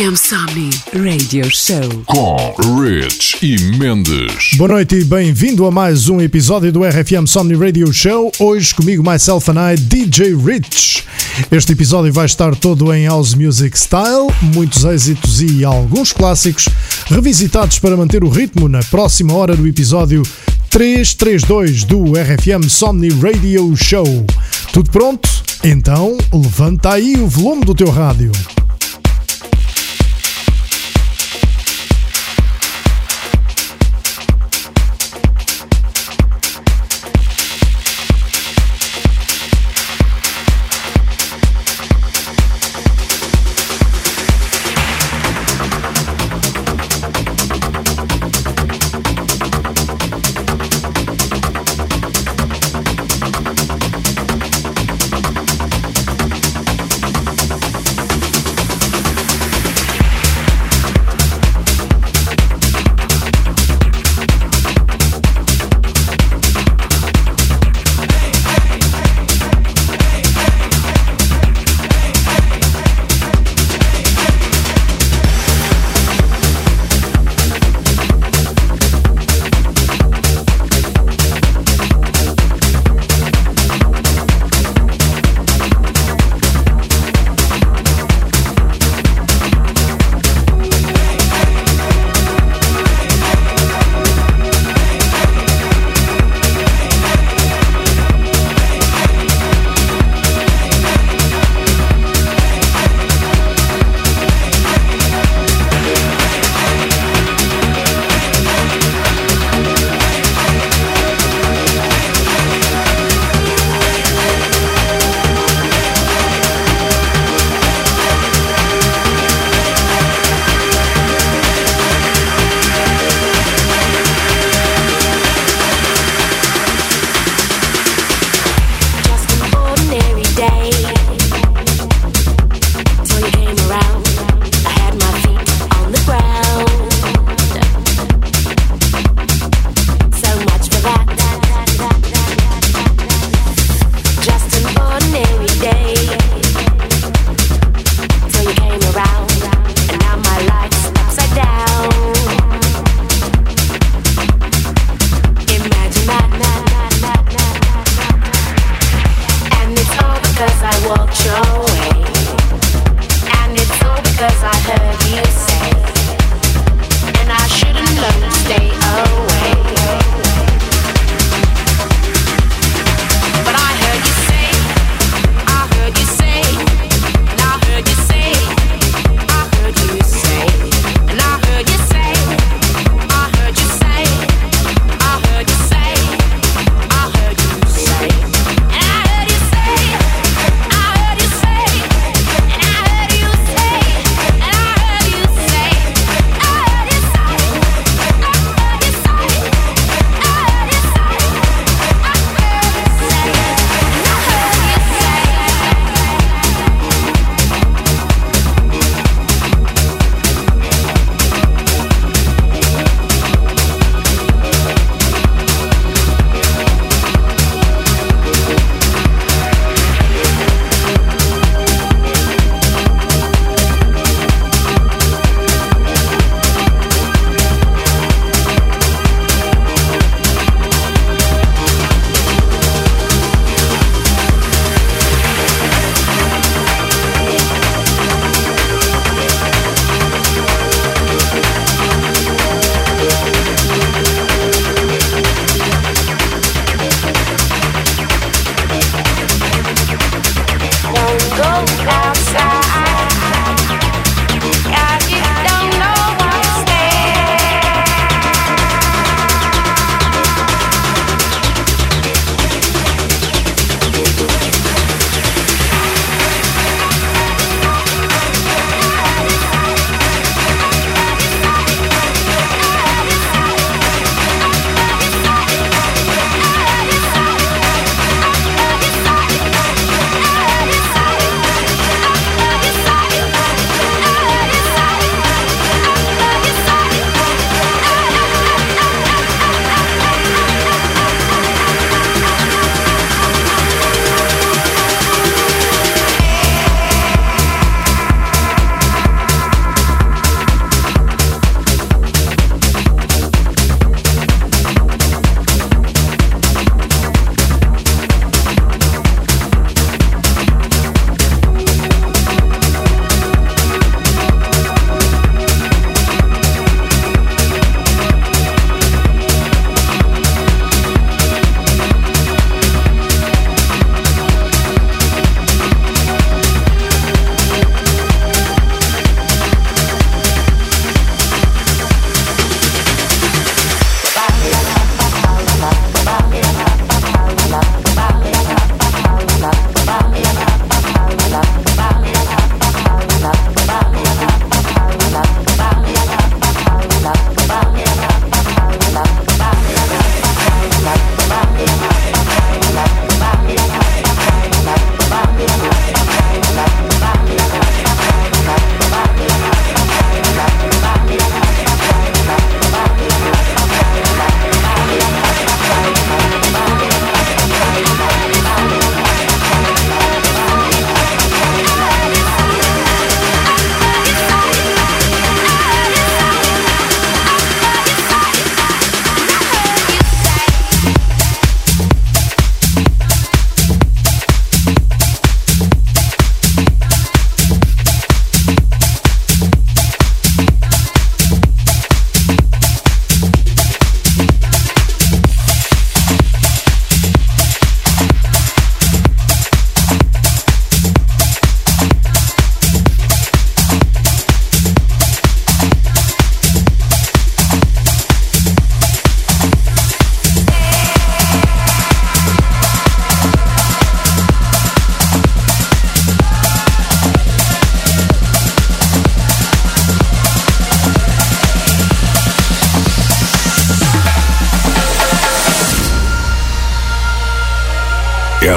RFM Somni Radio Show. Com Rich e Mendes. Boa noite e bem-vindo a mais um episódio do RFM Somni Radio Show. Hoje comigo, myself and I, DJ Rich. Este episódio vai estar todo em House Music Style, muitos êxitos e alguns clássicos revisitados para manter o ritmo na próxima hora do episódio 332 do RFM Somni Radio Show. Tudo pronto? Então levanta aí o volume do teu rádio.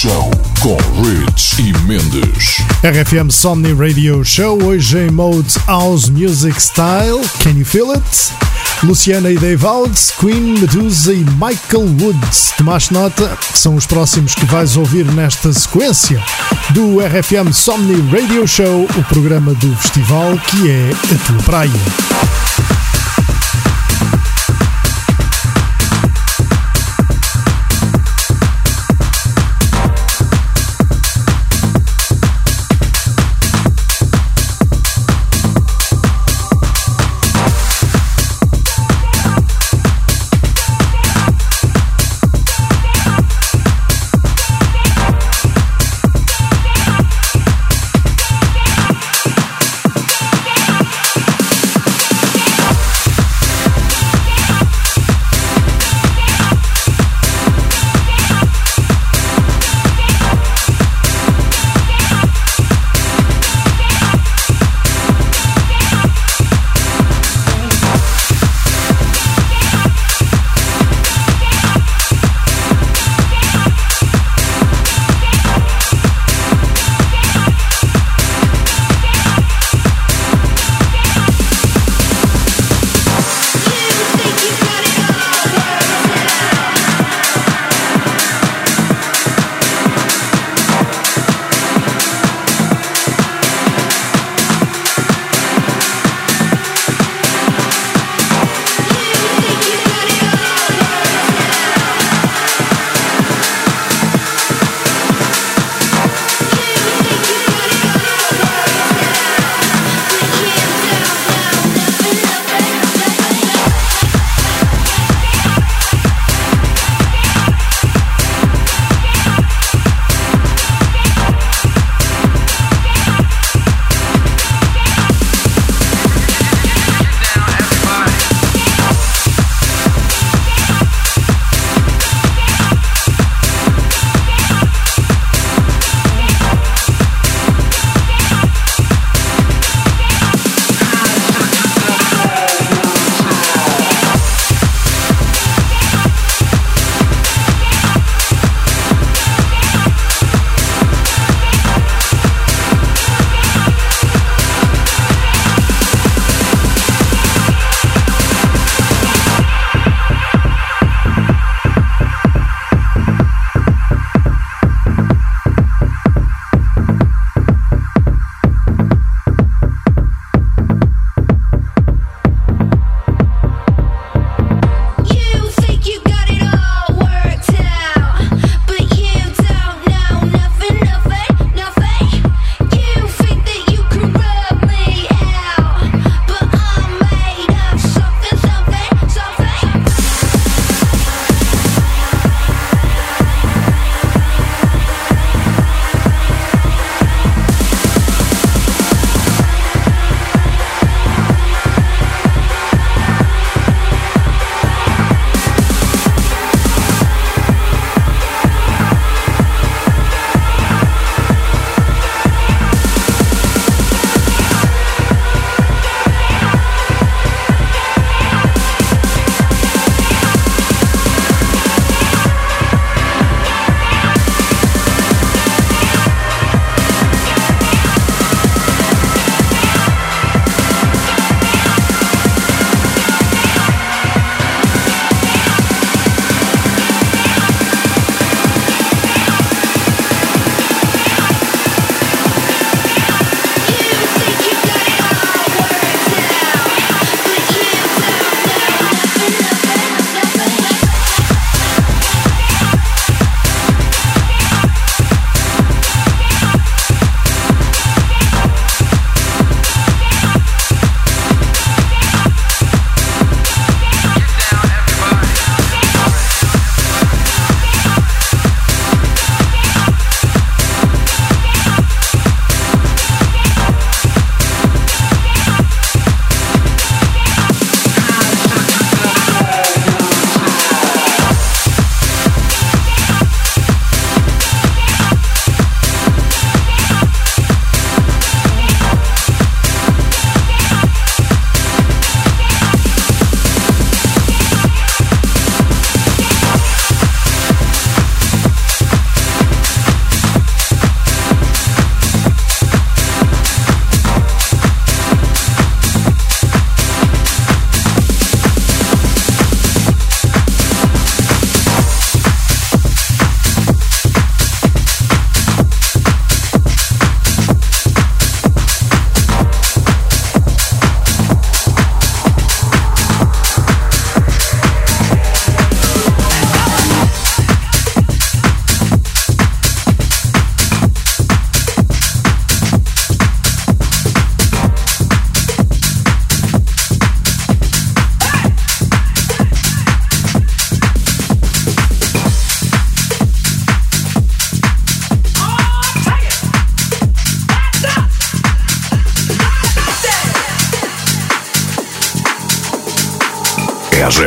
Show com Rich e Mendes. RFM Somni Radio Show, hoje em mode House Music Style. Can you feel it? Luciana e Dave Ouds, Queen, Medusa e Michael Woods. Tomaste nota? São os próximos que vais ouvir nesta sequência do RFM Somni Radio Show, o programa do festival que é a tua praia.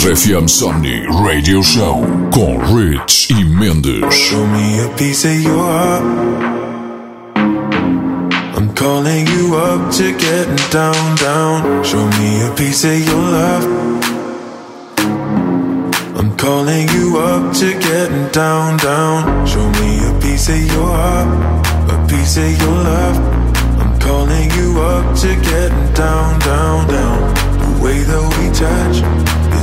RFM Somni Radio Show com Rich e Mendes. Show me a piece of your heart. I'm calling you up to getting down, down. Show me a piece of your love. I'm calling you up to getting down, down. Show me a piece of your heart, a piece of your love. I'm calling you up to getting down, down, down. The way that we touch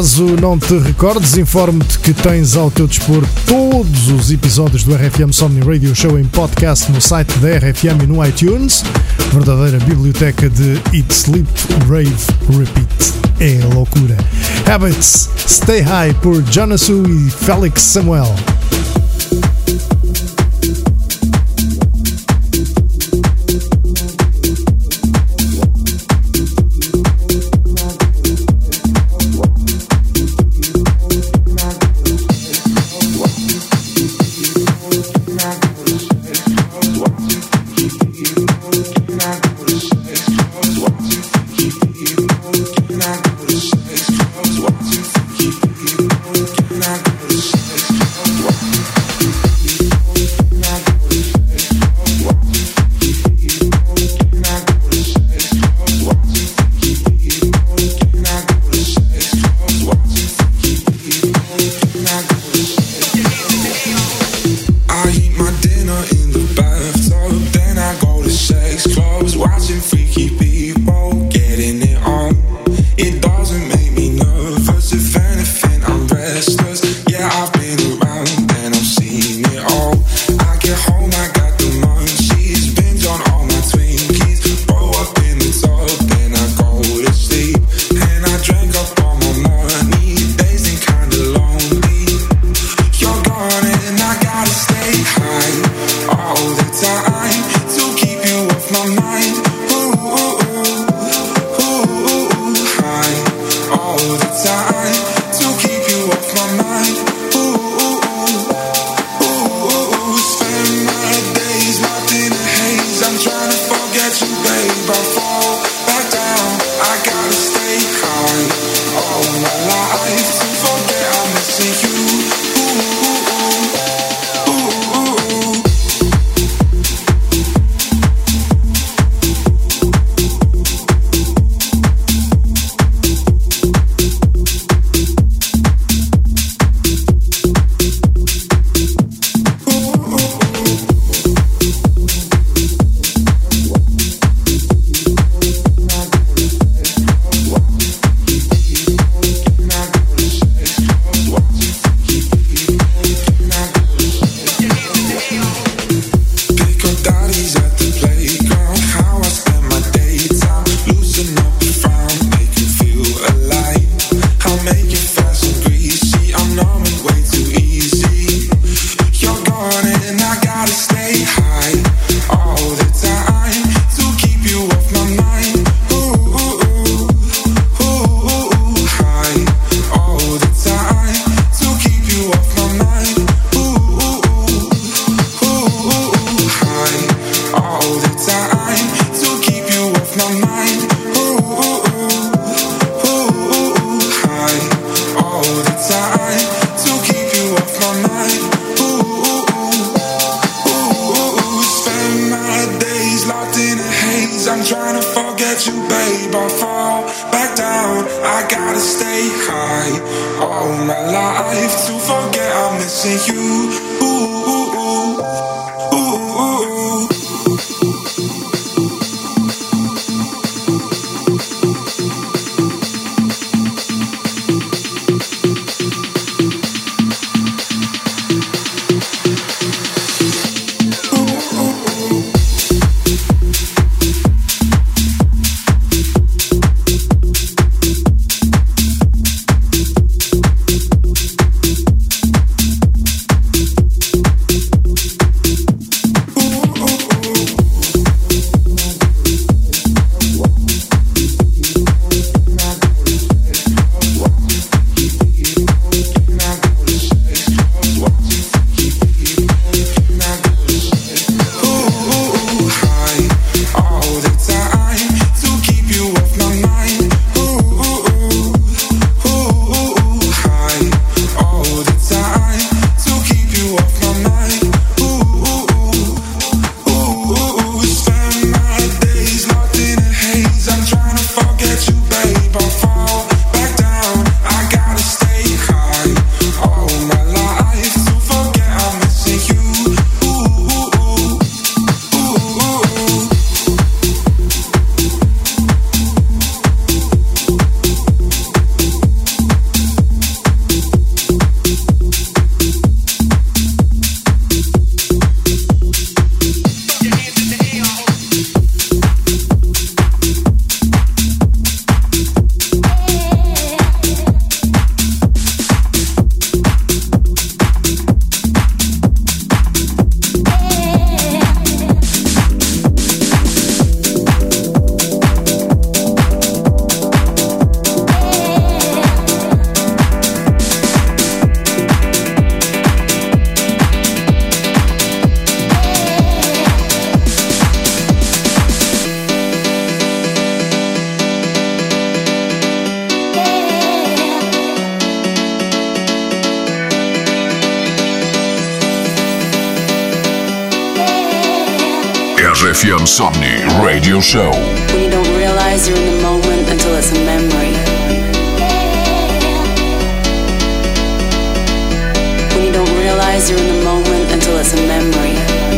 Caso não te recordes, informo-te que tens ao teu dispor todos os episódios do RFM Somni Radio Show em podcast no site da RFM e no iTunes. Verdadeira biblioteca de Eat, Sleep, Rave, Repeat. É loucura. Habits, Stay High por Jonasu e Félix Samuel. Realize you're in the moment until it's a memory.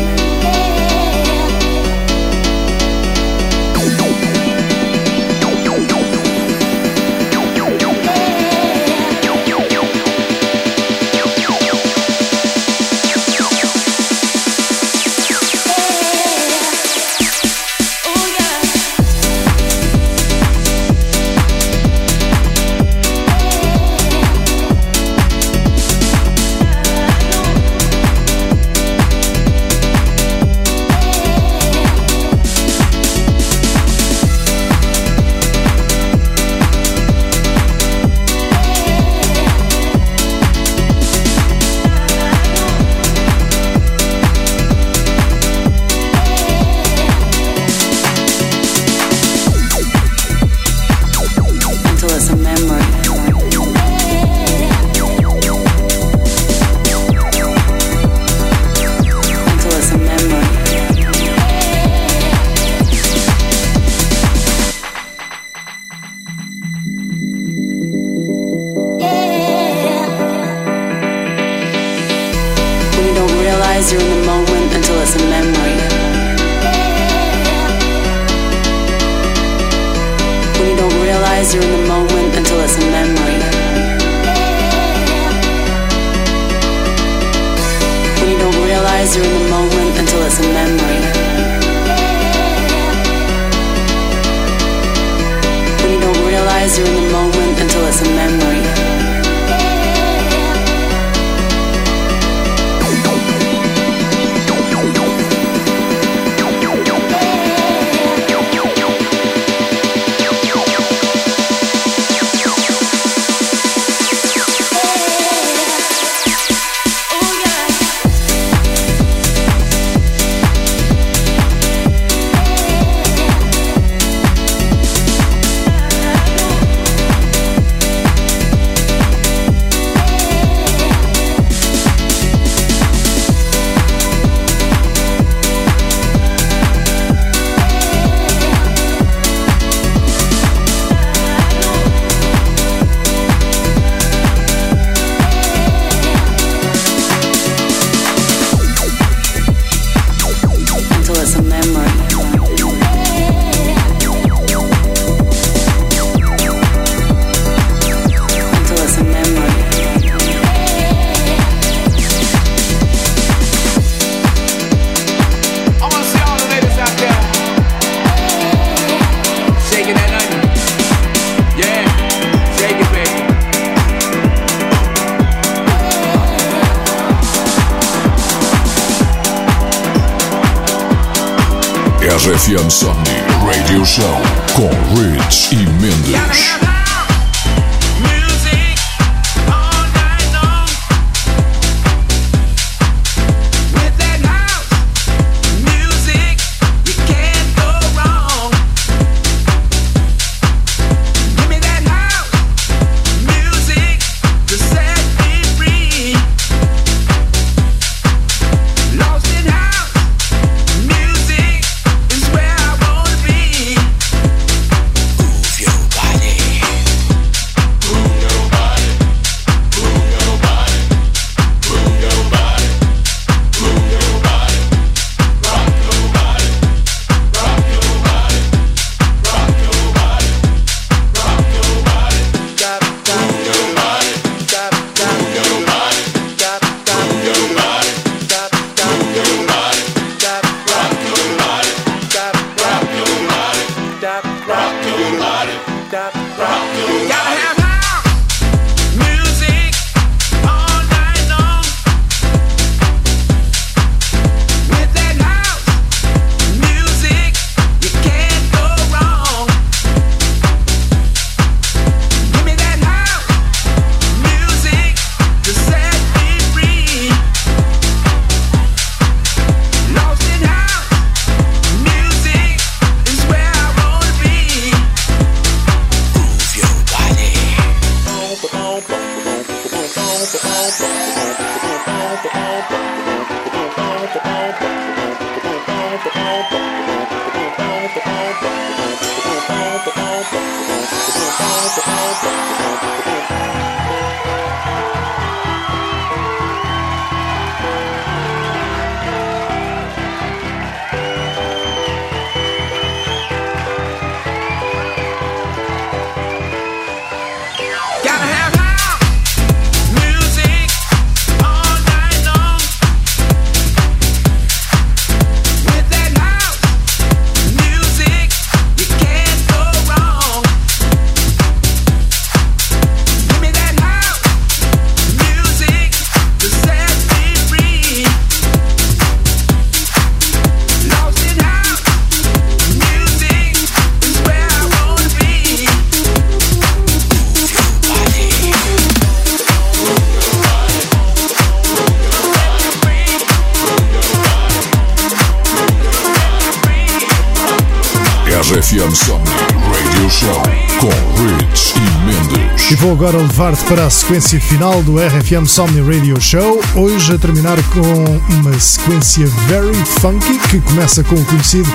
Vou agora levar-te para a sequência final do RFM Somni Radio Show, hoje a terminar com uma sequência very funky que começa com o conhecido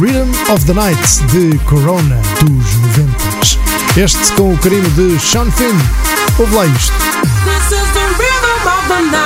Rhythm of the Night de Corona dos 90. Este com o carinho de Sean Finn. Ouve lá isto. This is the rhythm of the night.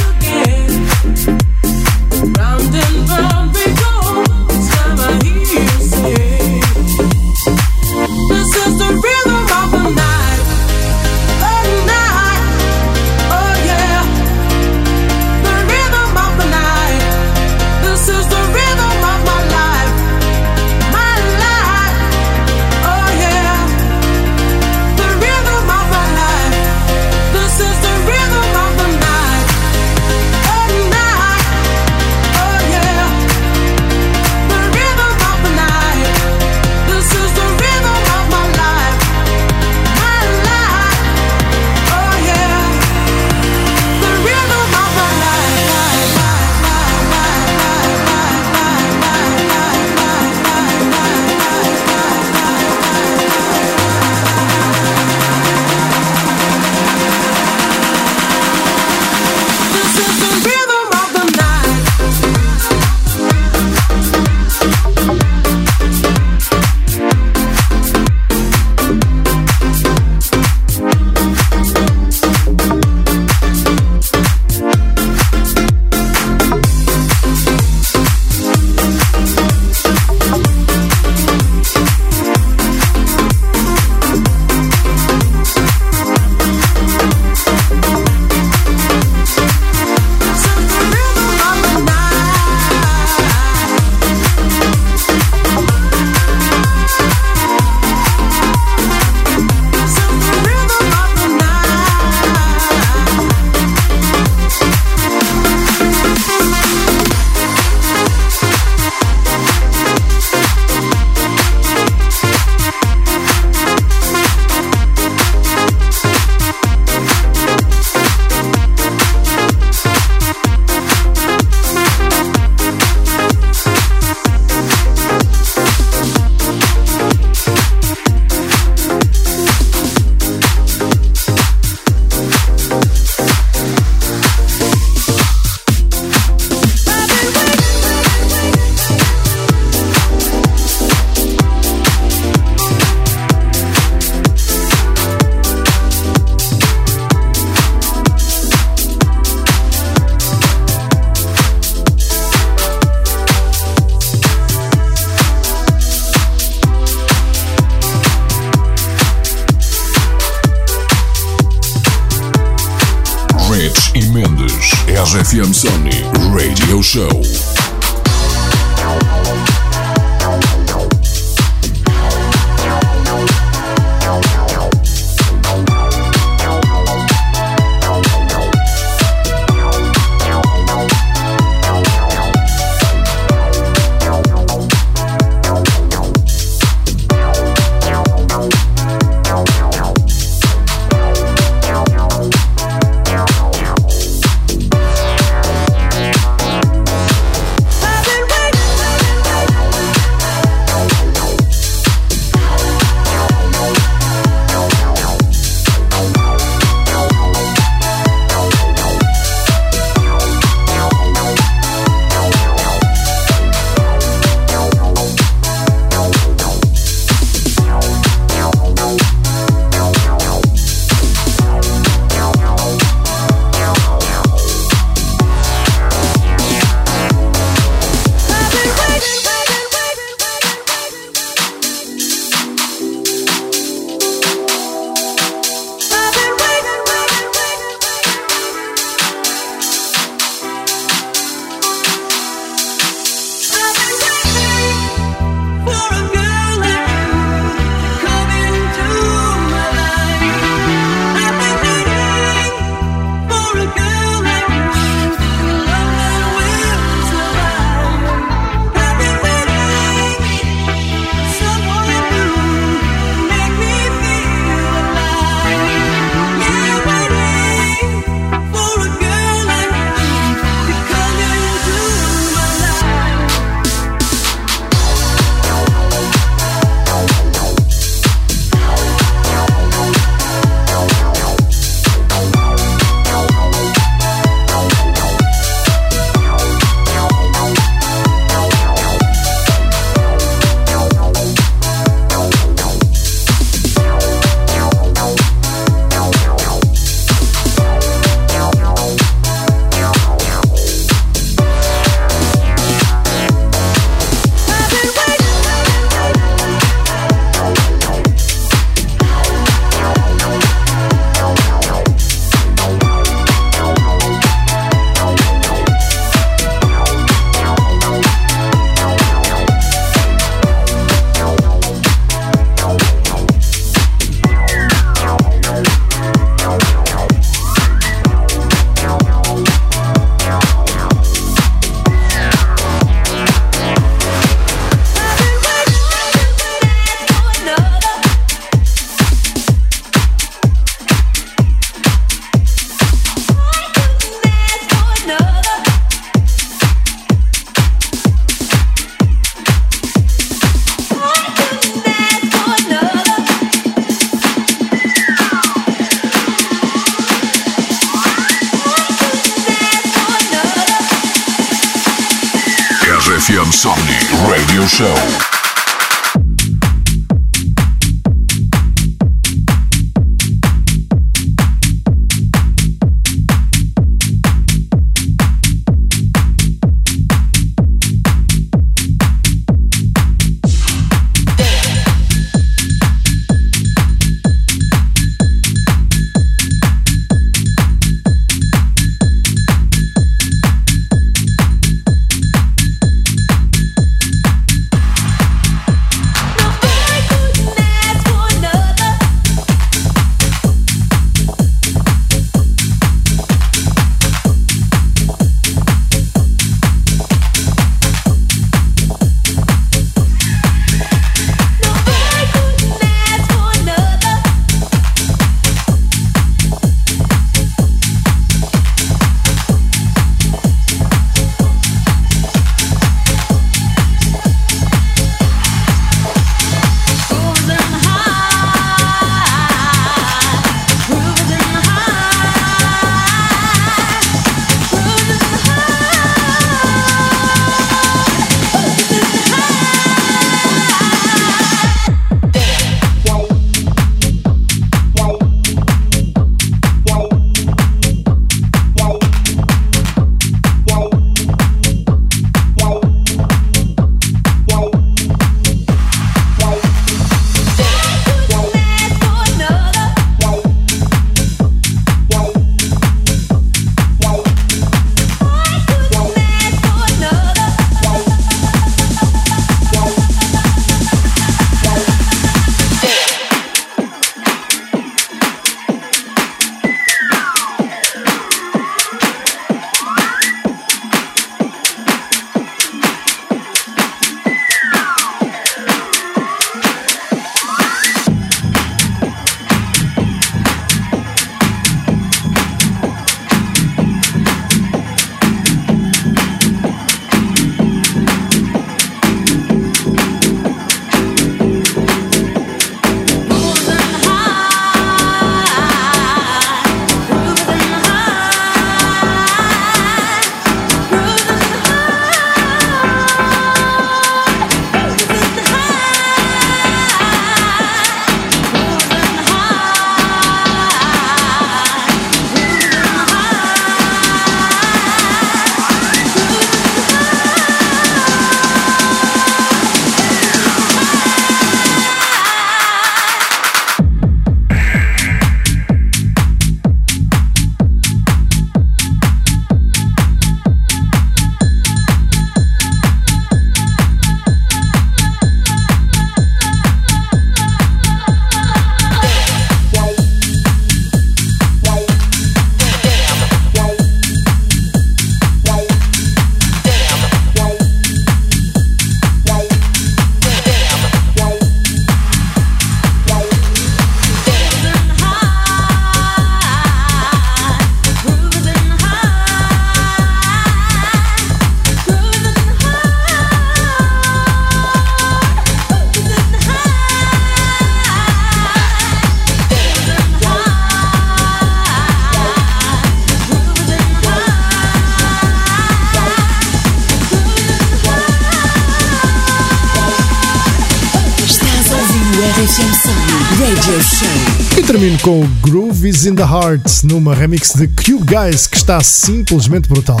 Com o Groove is in the Heart, numa remix de Cube Guys que está simplesmente brutal.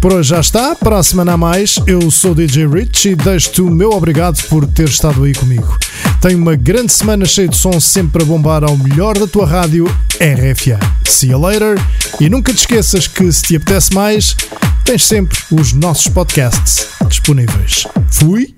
Por hoje já está, para a semana a mais, eu sou DJ Rich e deixo-te o meu obrigado por ter estado aí comigo. Tenho uma grande semana cheia de som sempre a bombar ao melhor da tua rádio RFA. See you later e nunca te esqueças que se te apetece mais, tens sempre os nossos podcasts disponíveis. Fui!